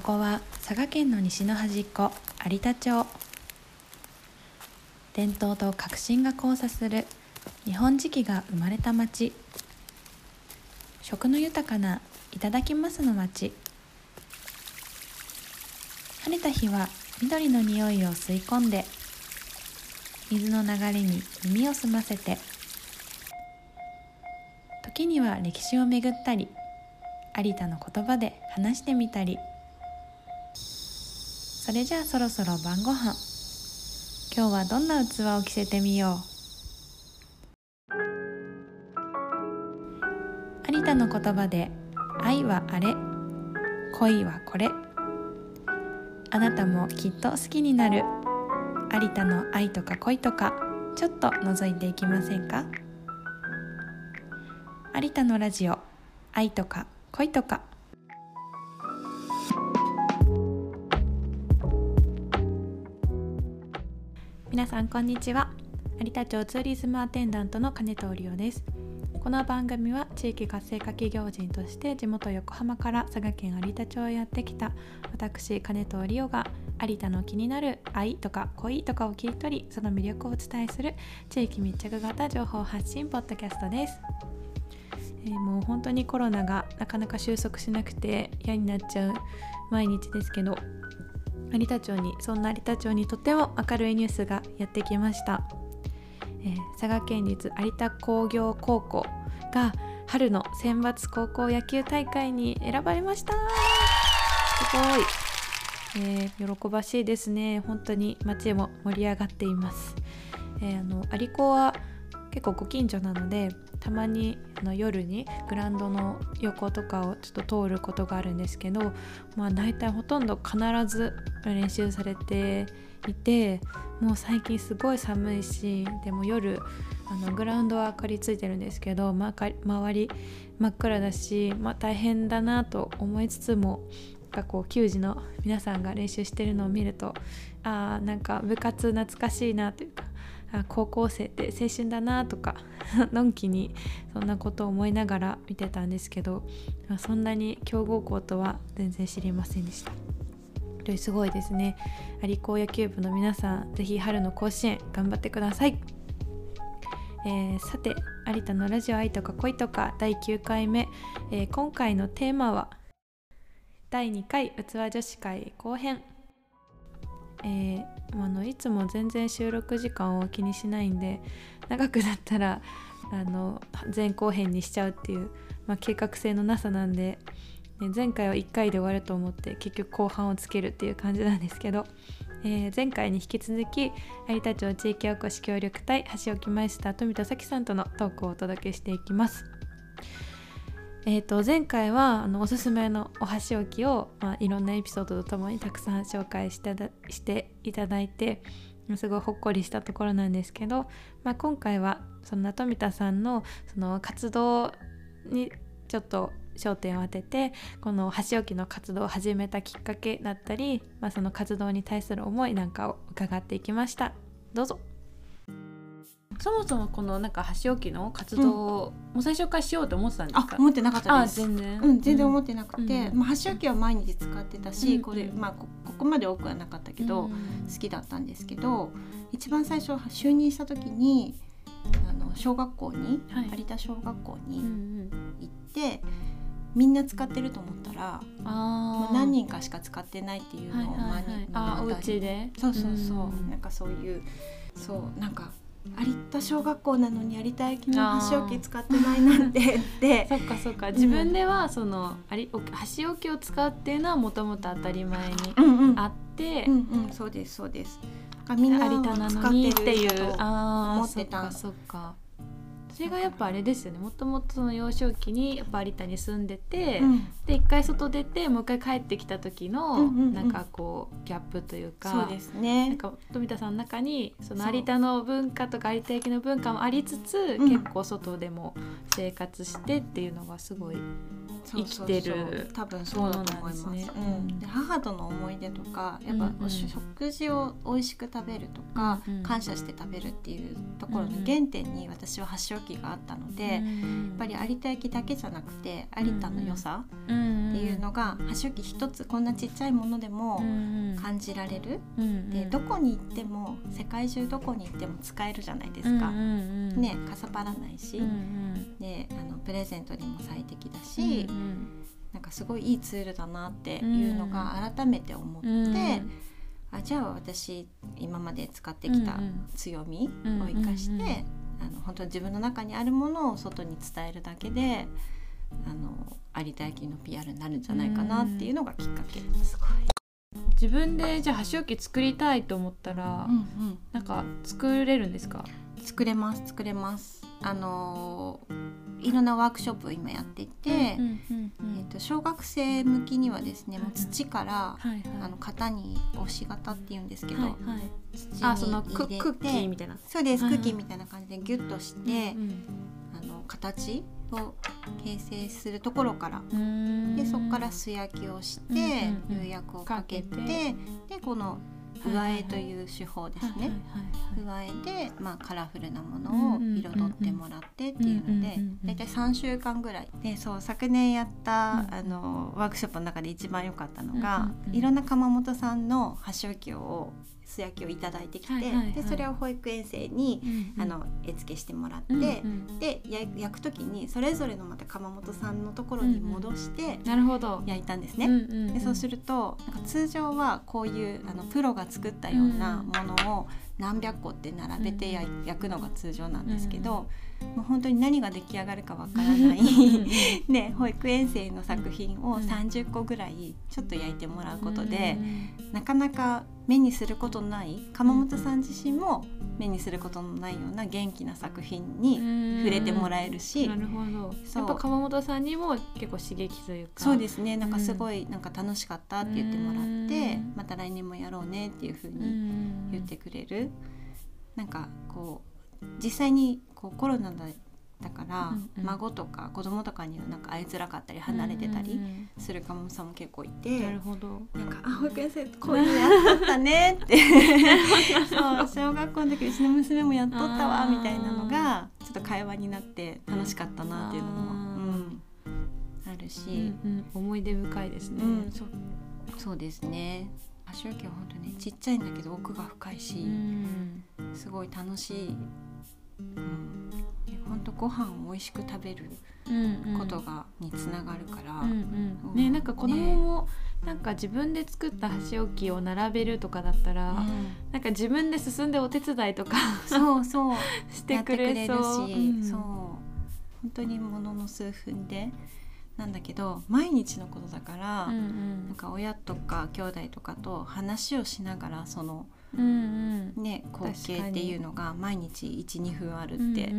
ここは佐賀県の西の端っこ有田町。伝統と革新が交差する日本磁器が生まれた町。食の豊かないただきますの町。晴れた日は緑の匂いを吸い込んで水の流れに耳を澄ませて時には歴史をめぐったり有田の言葉で話してみたり。それじゃあそろそろ晩ご飯。今日はどんな器を着せてみよう。有田の言葉で愛はあれ恋はこれ。あなたもきっと好きになる。有田の愛とか恋とかちょっと覗いていきませんか？有田のラジオ愛とか恋とか皆さんこんにちは。有田町ツーリズムアテンダントの金藤理央です。この番組は地域活性化企業人として地元横浜から佐賀県有田町へやってきた私金藤理央が有田の気になる愛とか恋とかを切り取りその魅力をお伝えする地域密着型情報発信ポッドキャストです。えー、もう本当にコロナがなかなか収束しなくて嫌になっちゃう毎日ですけど有田町にそんな有田町にとても明るいニュースがやってきました、えー、佐賀県立有田工業高校が春の選抜高校野球大会に選ばれました。すごい、えー、喜ばしいですね。本当に街も盛り上がっています、えー、あの有子は結構ご近所なのでたまにの夜にグラウンドの横とかをちょっと通ることがあるんですけど、まあ、大体ほとんど必ず練習されていてもう最近すごい寒いしでも夜あのグラウンドは明かりついてるんですけど、ま、周り真っ暗だし、まあ、大変だなと思いつつもがこう球児の皆さんが練習してるのを見るとあーなんか部活懐かしいなというかあ高校生って青春だなとかのんきにそんなことを思いながら見てたんですけどそんなに強豪校とは全然知りませんでした。すごいですね。有高野球部の皆さん是非春の甲子園頑張ってください、えー、さて有田のラジオ愛とか恋とか第9回目、えー、今回のテーマは第2回器女子会後編。えー、あのいつも全然収録時間を気にしないんで長くなったら あの前後編にしちゃうっていう、まあ、計画性のなさなんで、ね、前回は1回で終わると思って結局後半をつけるっていう感じなんですけど、えー、前回に引き続き有田町地域おこし協力隊橋置マイスター富田咲さんとのトークをお届けしていきます。えー、と前回はあのおすすめのお箸置きを、まあ、いろんなエピソードとともにたくさん紹介してしていただいてすごいほっこりしたところなんですけど、まあ、今回はそんな富田さんのその活動にちょっと焦点を当ててこの箸置きの活動を始めたきっかけだったり、まあ、その活動に対する思いなんかを伺っていきました。どうぞ。そもそもこのなんか箸置きの活動を、もう最初からしようと思ってたんですか？思ってなかったです。全然。うん全然思ってなくて、うん、まあ、箸置きは毎日使ってたし、うん、これまあここまで多くはなかったけど、うん、好きだったんですけど一番最初就任した時にあの小学校に、はい、有田小学校に行って、みんな使ってると思ったらもう何人かしか使ってないっていうのを、はいはいはい、あお家で？そうそうそう、うん、なんかそういうそうなんか有田小学校なのに有田駅の箸置き使ってないなんて。ってそっかそっか。自分ではその箸置きを使うっていうのはもともと当たり前にあって、うん。うん、うんうん、そうですそうです。みんな有田なのにっていう。思ってた。そっかそれがやっぱあれですよね。もともとその幼少期にやっぱ有田に住んでて、うん、で一回外出てもう一回帰ってきた時の、なんかこうギャップというかそうですね。なんか富田さんの中にその有田の文化とか有田焼の文化もありつつ、結構外でも生活してっていうのがすごい生きてる。多分そうだと思います。ね。うん、で母との思い出とかやっぱ、うんうん、食事を美味しく食べるとか、うんうん、感謝して食べるっていうところの原点に私は箸置き時があったので、やっぱり有田焼だけじゃなくて有田の良さっていうのが箸置き一つこんなちっちゃいものでも感じられる、でどこに行っても世界中どこに行っても使えるじゃないですか、ねかさばらないし、であのプレゼントにも最適だし、なんかすごいいいツールだなっていうのが改めて思って。あじゃあ私今まで使ってきた強みを生かして、あの本当に自分の中にあるものを外に伝えるだけであの有田焼の PR になるんじゃないかなっていうのがきっかけです。自分でじゃあ箸置き作りたいと思ったら、うんうん、なんか作れるんですか？作れます作れますあのいろんなワークショップを今やっていて、えー、と小学生向きにはですねもう土から、はいはい、あの型に押し型っていうんですけど、はいはい、土あそのクッキーみたいな。そうです、クッキーみたいな感じでギュッとして、あの形を形成するところからでそこから素焼きをして釉薬をかけてでこの上絵という手法ですね上絵で、まあ、カラフルなものを彩ってもらってっていうので大体3週間ぐらい。でそう昨年やったあのワークショップの中で一番良かったのがいろんな窯元さんの箸置きを素焼きをいただいてきて、でそれを保育園生に、あの絵付けしてもらって、で焼く時にそれぞれのまた窯元さんのところに戻して焼いたんですね。でそうするとなんか通常はこういうあのプロが作ったようなものを何百個って並べて焼くのが通常なんですけど。もう本当に何が出来上がるかわからない。ね、保育園生の作品を30個ぐらいちょっと焼いてもらうことで、なかなか目にすることない鎌本さん自身も目にすることのないような元気な作品に触れてもらえるし。なるほど。やっぱ鎌本さんにも結構刺激というか。そうですね。なんかすごいなんか楽しかったって言ってもらってまた来年もやろうねっていうふうに言ってくれるなんかこう実際にこうコロナだから、うんうん、孫とか子供とかにはなんか会いづらかったり離れてたりするかもさんも結構いて、なるほど。なんか「あ保育園生こういうのやっとったね」って。そう小学校の時うちの娘もやっとったわみたいなのがちょっと会話になって楽しかったなっていうのも、うん、あるし、うんうん、思い出深いですね。うん、そうそうですね足置きは本当ねちっちゃいんだけど奥が深いし、すごい楽しい。うん。本当ご飯を美味しく食べることが、につながるから、ねなんか子供も、ね、なんか自分で作った箸置きを並べるとかだったら、うん、なんか自分で進んでお手伝いとかそうそう。してくれそう。し、うん、そう。本当にものの数分でなんだけど毎日のことだから、うんうん、なんか親とか兄弟とかと話をしながらその。うんうん、ね、光景っていうのが毎日12分あるって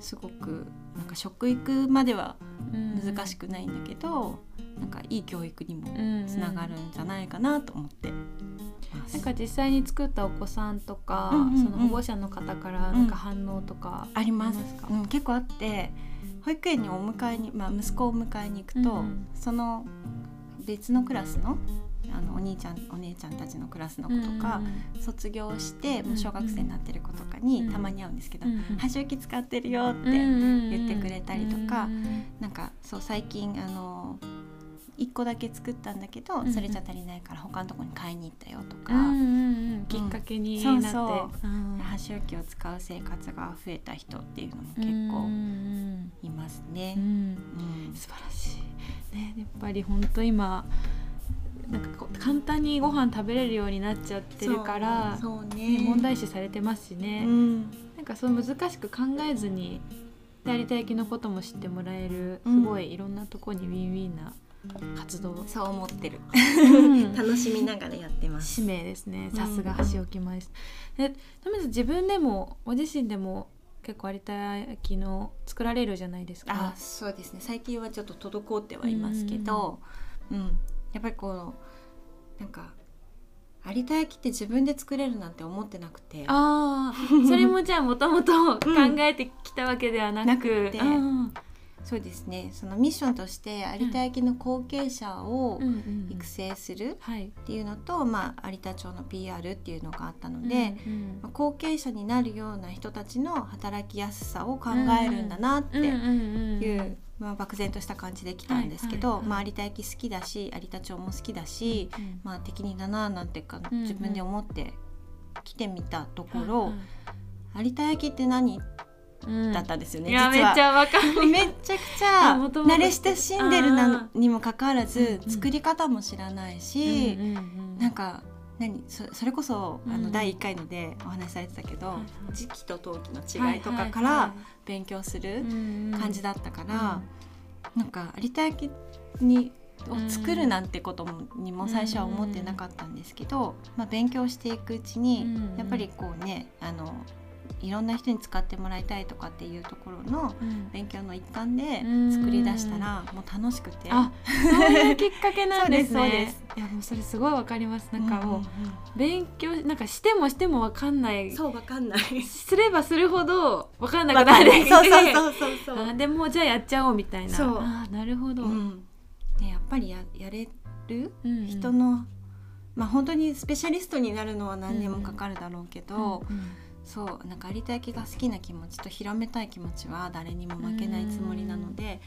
すごくなんか食育までは難しくないんだけど、なんかいい教育にもつながるんじゃないかなと思って。なんか実際に作ったお子さんとか、うんうんうん、その保護者の方からなんか反応とか、ありますか、うん、結構あって保育園にお迎えに、まあ、息子を迎えに行くと、うん、その別のクラスのあのお兄ちゃんお姉ちゃんたちのクラスの子とか、卒業してもう小学生になってる子とかにたまに会うんですけど「箸置き使ってるよ」って言ってくれたりとか、なんかそう最近あの1個だけ作ったんだけど、それじゃ足りないから他のとこに買いに行ったよとか、きっかけになって、そうそう。箸置きを使う生活が増えた人っていうのも結構いますね。うん。素晴らしい、ね、やっぱり本当今なんか簡単にご飯食べれるようになっちゃってるからそうね、問題視されてますしね、うん、なんかそう難しく考えずに有田焼のことも知ってもらえる、すごいいろんなとこにウィンウィンな活動。そう思ってる。楽しみながらやってます。使命ですね。さすが箸置き前です、うん、でとりあえず自分でもご自身でも結構有田焼の作られるじゃないですか。あそうですね。最近はちょっと滞ってはいますけど、うん、うんやっぱりこうなんか有田焼って自分で作れるなんて思ってなくて。ああそれもじゃあもともと考えてきたわけではなく,、なくて、そうですね。そのミッションとして有田焼の後継者をうんうん育成するはい。っていうのと、まあ、有田町の PR っていうのがあったので、うんまあ後継者になるような人たちの働きやすさを考えるんだなってうんうんうんいう、まあ、漠然とした感じで来たんですけど、はいはい。はいまあ、有田焼好きだし有田町も好きだし、うんまあ、適任だななんてかうん自分で思って来てみたとこはいろ、はい。有田焼って何？うんだったんですよね、いやめ実は。っちゃわかる。めっちゃくちゃ慣れ親しんでるなにもかかわらずうんうん作り方も知らないし、うんうんうんなんか何そそれこそあうん。の第1回のでお話しされてたけど、はいはい。時期と陶器の違いとかから勉強する感じだったから、なんか有田焼にを作るなんてこともにも最初は思ってなかったんですけど、まあ、勉強していくうちに、うん。やっぱりこうねあのいろんな人に使ってもらいたいとかっていうところのうん。勉強の一環でうん。作り出したらもう楽しくて。あそういうきっかけなんですね。いやもうそれすごいわかります。なんかもう、んん。勉強なんかしてもしてもわかんない。うんそうわかんない。すればするほどわかんなくわなる。かんない。そうそうそうそう。あでもじゃあやっちゃおうみたいな。そう。あなるほど、うん、ねやっぱりややれるうんうん。人の、まあ本当にスペシャリストになるのは何年もかかるだろうけど、うんうんそうなんか有田焼が好きな気持ちと広めたい気持ちは誰にも負けないつもりなので、やっ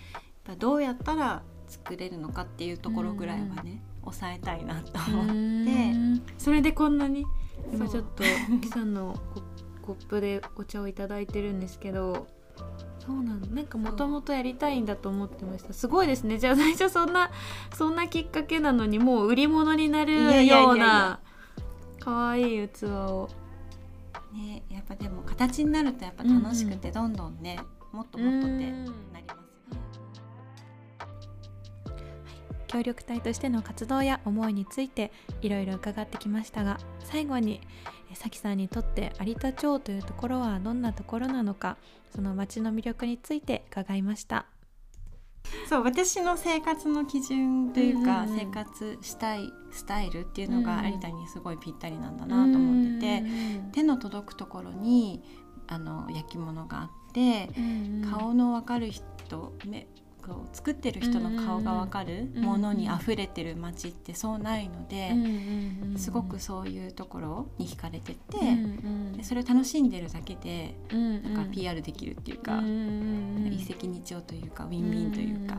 ぱどうやったら作れるのかっていうところぐらいはね、抑えたいなと思って。うん。それでこんなに今ちょっとキさんのココップでお茶をいただいてるんですけどそうなんだ。なんかもともとやりたいんだと思ってました。すごいですね。じゃあ最初 そんなそんなきっかけなのにもう売り物になるような可愛い器をねやっぱでも形になるとやっぱ楽しくてどんどんね、もっともっとってなりますよね。協力隊としての活動や思いについていろいろ伺ってきましたが最後にえさきさんにとって有田町というところはどんなところなのかその町の魅力について伺いました。そう私の生活の基準というか、うんうんうん。生活したいスタイルっていうのがうんうん有田にすごいぴったりなんだなと思ってて、手の届くところにあの焼き物があって、顔の分かる人目こう作ってる人の顔が分かるものに溢れてる街ってそうないので、すごくそういうところに惹かれてて、でそれを楽しんでるだけでなんか PR できるっていうか、一石二鳥というかウィンウィンというか、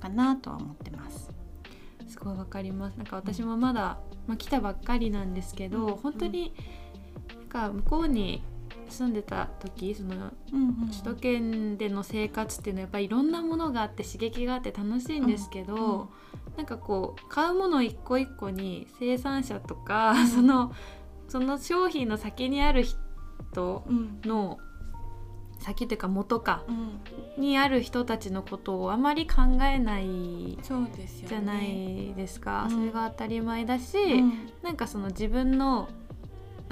かなとは思ってます。すごいわかります。なんか私もまだ、まあ、来たばっかりなんですけど、うん。本当になんか向こうに住んでた時その首都圏での生活っていうのはやっぱりいろんなものがあって刺激があって楽しいんですけど、なんかこう買うもの一個一個に生産者とか、うん。そのその商品の先にある人うん。の先というか元かうん。にある人たちのことをあまり考えない。じゃないですか、うん。それが当たり前だし、うん。なんかその自分の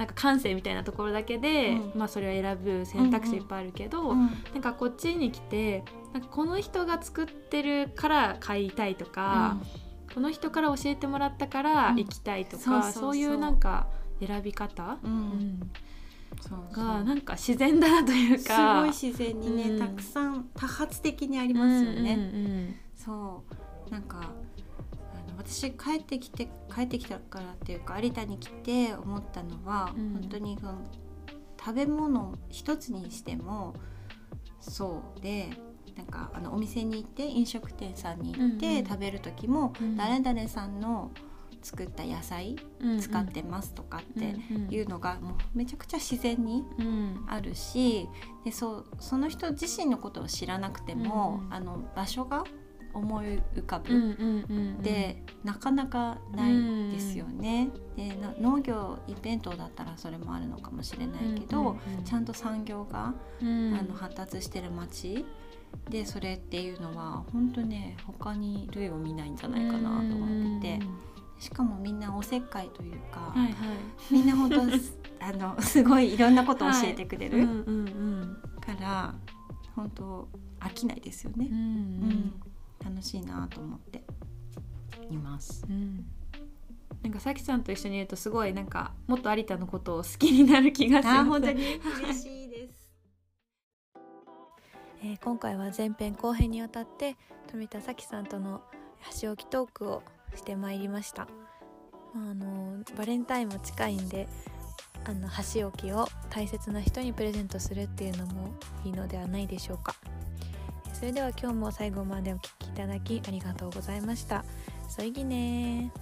なんか感性みたいなところだけで、うん。まあそれを選ぶ選択肢いっぱいあるけど、うんなんかこっちに来てなんかこの人が作ってるから買いたいとか、この人から教えてもらったからうん。行きたいとか、そういうなんか選び方、うん。がなんか自然だなというすかごい自然にね、うん。たくさん多発的にありますよね。うんうん。そう。なんか私帰ってきて帰ってきたからっていうか有田に来て思ったのは、うん。本当にうん食べ物一つにしてもそうでなんかあのお店に行って飲食店さんに行って、うんうん。食べる時も、うん。誰々さんの作った野菜うんうん。使ってますとかってうんうん。いうのがもうめちゃくちゃ自然にうん。あるしでそうその人自身のことを知らなくても、うんうん。あの場所が思い浮かぶ、うんうんうんうんでなかなかないですよね。でな農業イベントだったらそれもあるのかもしれないけど、うんうんうん。ちゃんと産業が、うん。あの発達してる町でそれっていうのは本当ね他に類を見ないんじゃないかなと思ってて、しかもみんなおせっかいというか、はいはい。みんな本当 あのすごいいろんなことを教えてくれる。うんうんうんから本当飽きないですよね。う、ん楽しいなと思っています。うんうんなんかさきさんと一緒にいるとすごいなんかもっと有田のことを好きになる気がします。に？嬉しいです。えー今回は前編後編にわたって富田咲さんとの箸置きトークをしてまいりました、まあ、あのバレンタインも近いんであの箸置きを大切な人にプレゼントするっていうのもいいのではないでしょうかそれでは今日も最後までお聴きいただきありがとうございました。そいぎね